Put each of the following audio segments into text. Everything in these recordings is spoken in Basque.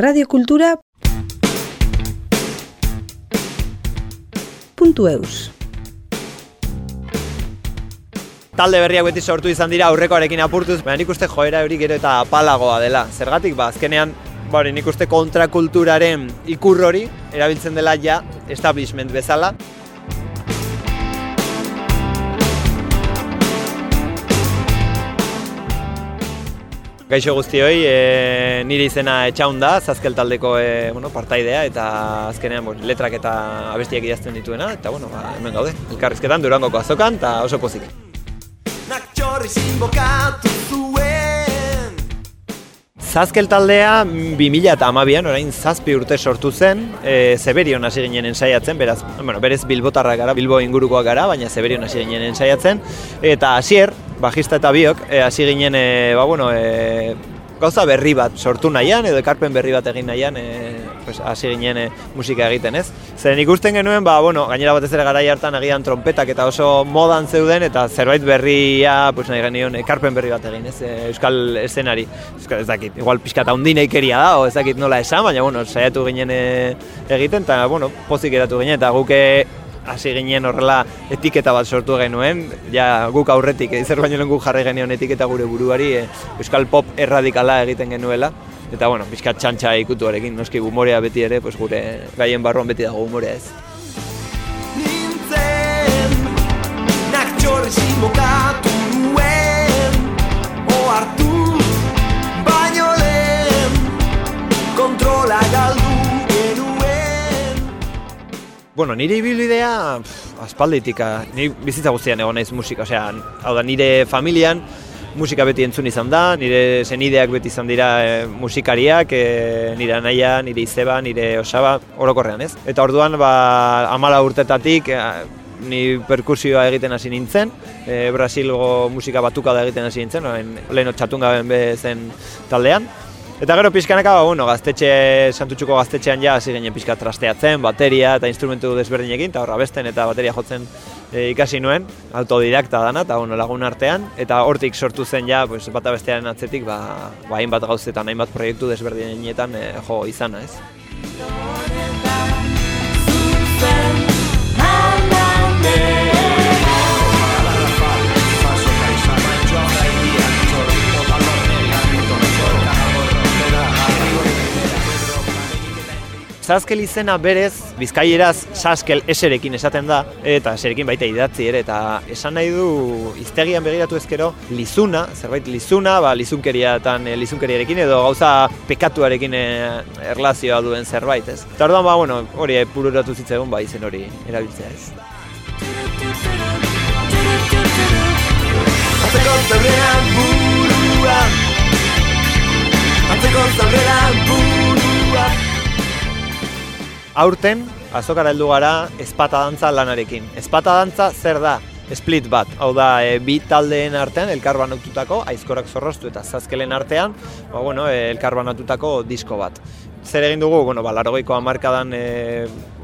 radiokultura puntu eus Talde berriak beti sortu izan dira aurrekoarekin apurtuz, baina nik uste joera hori gero eta apalagoa dela. Zergatik, ba, azkenean, bari, nik uste kontrakulturaren ikur hori, erabiltzen dela ja, establishment bezala, Gaixo guztioi, e, nire izena etxaun da, zazkel taldeko e, bueno, partaidea eta azkenean bon, letrak eta abestiak idazten dituena, eta bueno, ba, hemen gaude, elkarrizketan durangoko azokan eta oso pozik. Zazkel taldea 2000 eta amabian, orain zazpi urte sortu zen, e, Zeberion hasi ginen ensaiatzen, beraz, bueno, berez Bilbotarra gara, Bilbo ingurukoa gara, baina Zeberion hasi ginen ensaiatzen, eta hasier, bajista eta biok, e, hasi ginen, e, ba, bueno, e, gauza berri bat sortu nahian, edo ekarpen berri bat egin nahian, e, pues, hasi ginen e, musika egiten, ez? Zeren ikusten genuen, ba, bueno, gainera batez ere garai hartan agian trompetak eta oso modan zeuden, eta zerbait berria, pues, nahi genion, ekarpen berri bat egin, ez? E, Euskal eszenari, Euskal, ez dakit, igual pixka eta ikeria da, o ez dakit nola esan, baina, bueno, saiatu ginen e, egiten, eta, bueno, pozik eratu ginen, eta guke hasi ginen horrela etiketa bat sortu genuen, ja guk aurretik, ezer baino lehen guk jarri genion etiketa gure buruari, e, euskal pop erradikala egiten genuela, eta bueno, pixka txantxa ikutu horrekin, noski humorea beti ere, pues gure gaien barruan beti dago humorea ez. Nintzen, nuen, oartu, baino lehen, kontrola galdu. Bueno, nire ibilbidea aspalditik, ni bizitza guztian egon naiz musika, osea, hau da nire familian musika beti entzun izan da, nire zenideak beti izan dira e, musikariak, e, nire anaia, nire izeba, nire osaba, orokorrean ez. Eta orduan, ba, amala urtetatik, e, ni perkusioa egiten hasi nintzen, e, Brasilgo musika batuka da egiten hasi nintzen, lehen otxatunga zen taldean. Eta gero pizkanaka, ba, bueno, gaztetxe, santutxuko gaztetxean ja, hasi ginen pizka trasteatzen, bateria eta instrumentu desberdinekin, eta horra besten eta bateria jotzen e, ikasi nuen, autodidakta dana, eta bueno, lagun artean, eta hortik sortu zen ja, pues, bata bestearen atzetik, ba, ba hainbat gauzetan, hainbat proiektu desberdinetan e, jo izana, ez. Saskel izena berez, bizkaieraz Saskel eserekin esaten da, eta eserekin baita idatzi ere, eta esan nahi du iztegian begiratu ezkero, lizuna, zerbait lizuna, ba, lizunkeriatan, e, lizunkeriarekin edo gauza pekatuarekin e, erlazioa duen zerbait, ez? Eta orduan, ba, bueno, hori epururatu zitzegun, ba, izen hori erabiltzea ez. Zabrean Aurten, azokara heldu gara, espata dantza lanarekin. Espata dantza zer da? Split bat, hau da, e, bi taldeen artean, elkarbanatutako, aizkorak zorroztu eta zazkelen artean, ba, bueno, e, elkarbanatutako disko bat. Zer egin dugu, bueno, ba, larogeiko amarkadan e,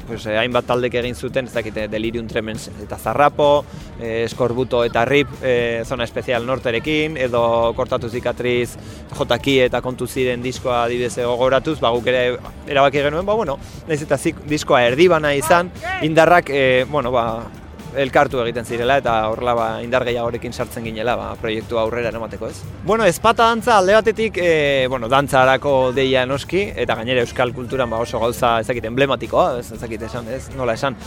pues, eh, hainbat taldek egin zuten, ez dakite, Delirium Tremens eta Zarrapo, eh, Eskorbuto eta Rip eh, zona espezial norterekin, edo kortatu zikatriz jotaki eta kontu ziren diskoa adibidez gogoratuz, ba, guk ere erabaki genuen, ba, bueno, nahiz eta zik, diskoa erdibana izan, indarrak, eh, bueno, ba, elkartu egiten zirela eta horrela ba, indar gehiagorekin sartzen ginela ba, proiektu aurrera eramateko ez. Bueno, espata dantza alde batetik, e, bueno, dantzarako deia noski, eta gainera euskal kulturan ba, oso gauza ezakit emblematikoa, ez ezakit esan, ez, nola esan,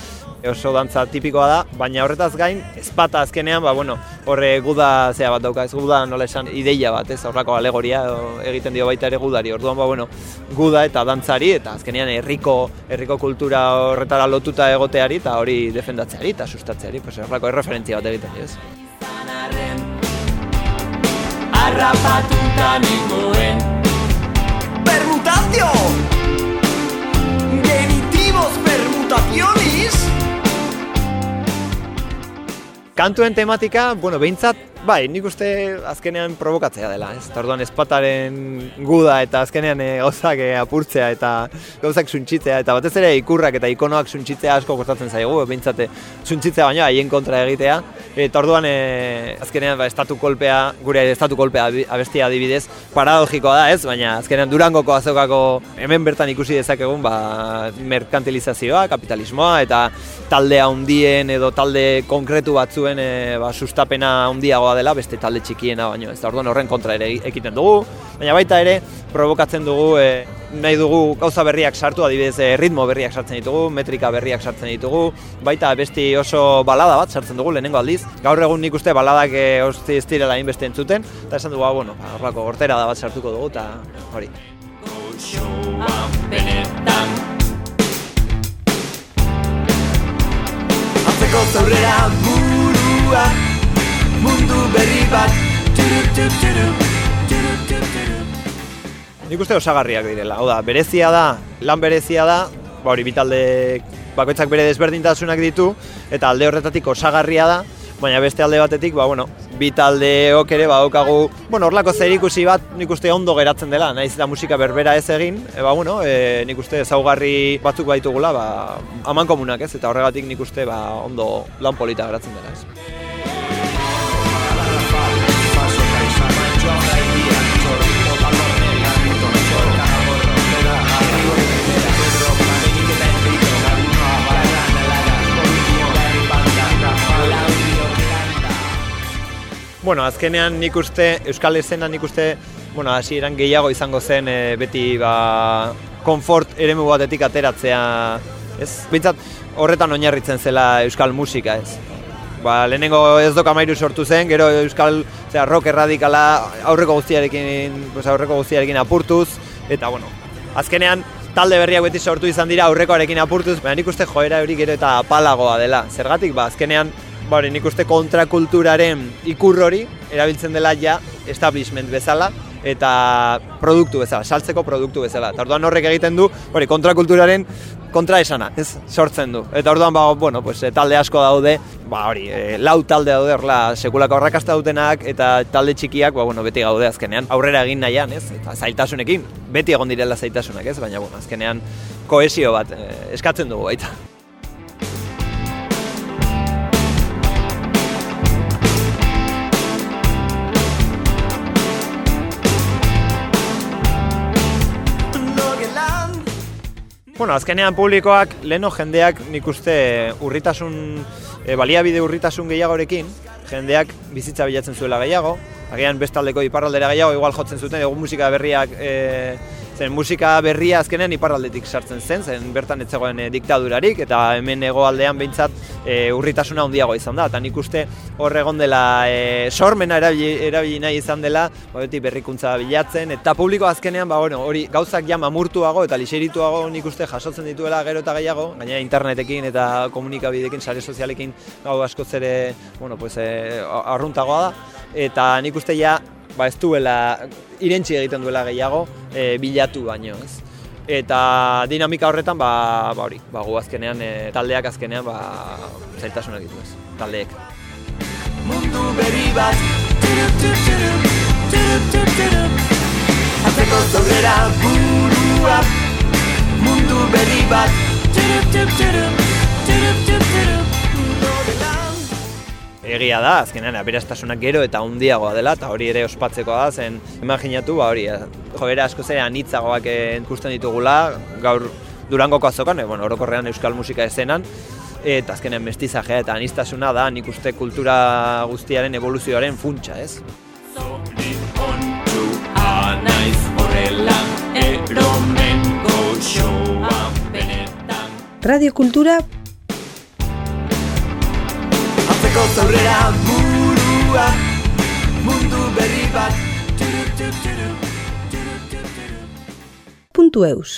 oso dantza tipikoa da, baina horretaz gain, espata azkenean, ba, bueno, horre guda zea bat dauka, ez guda nola esan, ideia bat, ez, horrako alegoria egiten dio baita ere gudari, orduan, ba, bueno, guda eta dantzari, eta azkenean herriko herriko kultura horretara lotuta egoteari, eta hori defendatzeari, eta sustatzeari, pues, horrako erreferentzia bat egiten dio, ez. Arrapatuta nengoen Permutazio! Genitivos permutacionis! Kantuen tematika, bueno, behintzat Bai, nik uste azkenean provokatzea dela, ez? Tarduan espataren guda eta azkenean e, gauzak e, apurtzea eta gauzak suntxitzea eta batez ere ikurrak eta ikonoak suntxitzea asko kostatzen zaigu, bintzate suntxitzea baina haien kontra egitea. Eta orduan e, azkenean ba, estatu kolpea, gure estatu kolpea abestia adibidez, paradogikoa da ez, baina azkenean durangoko azokako hemen bertan ikusi dezakegun ba, merkantilizazioa, kapitalismoa eta talde handien edo talde konkretu batzuen e, ba, sustapena handiagoa dela beste talde txikiena baino ez orduan horren kontra ere egiten dugu. Baina baita ere provokatzen dugu e, nahi dugu gauza berriak sartu adibidez e, ritmo berriak sartzen ditugu metrika berriak sartzen ditugu. Baita besti oso balada bat sartzen dugu lehenengo aldiz. Gaur egun nik uste baladak e, osti ez direla inbeste entzuten. Eta esan dugu ba, bueno ba, horrako gortera da bat sartuko dugu eta hori. Atzeko zaurrera burua mundu berri bat. Nik uste osagarriak direla, hau da, berezia da, lan berezia da, ba hori bitalde bakoitzak bere desberdintasunak ditu, eta alde horretatik osagarria da, baina beste alde batetik, ba, bueno, bi taldeok ere badaukagu, bueno, horlako zer ikusi bat nik uste ondo geratzen dela, naiz eta musika berbera ez egin, e, ba, bueno, e, nik uste ezaugarri batzuk baitugula, ba, aman komunak ez, eta horregatik nik uste ba, ondo lan polita geratzen dela ez. Bueno, azkenean nik uste, Euskal Esena nik uste, bueno, hasi eran gehiago izango zen e, beti ba, konfort eremu batetik ateratzea, ez? Bintzat, horretan oinarritzen zela Euskal musika, ez? Ba, lehenengo ez doka mairu sortu zen, gero Euskal zera, rock erradikala aurreko guztiarekin, pues, aurreko guztiarekin apurtuz, eta bueno, azkenean talde berriak beti sortu izan dira aurrekoarekin apurtuz, baina nik uste joera hori gero eta apalagoa dela. Zergatik, ba, azkenean ba, nik uste kontrakulturaren ikur hori erabiltzen dela ja establishment bezala eta produktu bezala, saltzeko produktu bezala. Eta orduan horrek egiten du, hori, kontrakulturaren kontra esana, ez, sortzen du. Eta orduan, ba, bueno, pues, eh, talde asko daude, ba, hori, e, lau talde daude horrela sekulako horrakazta dutenak, eta talde txikiak, ba, bueno, beti gaude azkenean, aurrera egin nahian, ez, eta zaitasunekin, beti egon direla zaitasunak, ez, baina, bueno, azkenean, koesio bat e, eskatzen dugu baita. Bueno, azkenean publikoak, leno jendeak nik uste urritasun, e, baliabide urritasun gehiagorekin, jendeak bizitza bilatzen zuela gehiago, agian bestaldeko iparraldera gehiago, igual jotzen zuten, egun musika berriak e, zen musika berria azkenean iparraldetik sartzen zen, zen bertan etzegoen e, diktadurarik, eta hemen egoaldean behintzat e, urritasuna handiago izan da, eta nik uste hor egon dela e, sormena erabili, erabili nahi izan dela, ba, berrikuntza bilatzen, eta publiko azkenean, ba, bueno, hori gauzak jama murtuago eta liserituago nik uste jasotzen dituela gero eta gehiago, gaina internetekin eta komunikabidekin, sare sozialekin gau asko zere, bueno, pues, e, arruntagoa da, eta nik uste ja, ba ez duela irentzi egiten duela gehiago e, bilatu baino, ez. Eta dinamika horretan ba ba hori, ba gu azkenean e, taldeak azkenean ba zailtasunak ditu, ez. Taldeek. Mundu berri bat. Atzeko zogera burua. Mundu berri bat. Egia da, azkenean aberastasunak gero eta handiagoa dela, eta hori ere ospatzeko da, zen imaginatu, ba hori, joera asko zera anitzagoak ikusten ditugula, gaur durangoko azokan, e, bueno, orokorrean euskal musika ezenan, eta azkenean mestizajea eta anistasuna da, nik uste kultura guztiaren evoluzioaren funtsa, ez? Radio Kultura Zeko zaurrera burua. Mundu berri bat. Puntu eus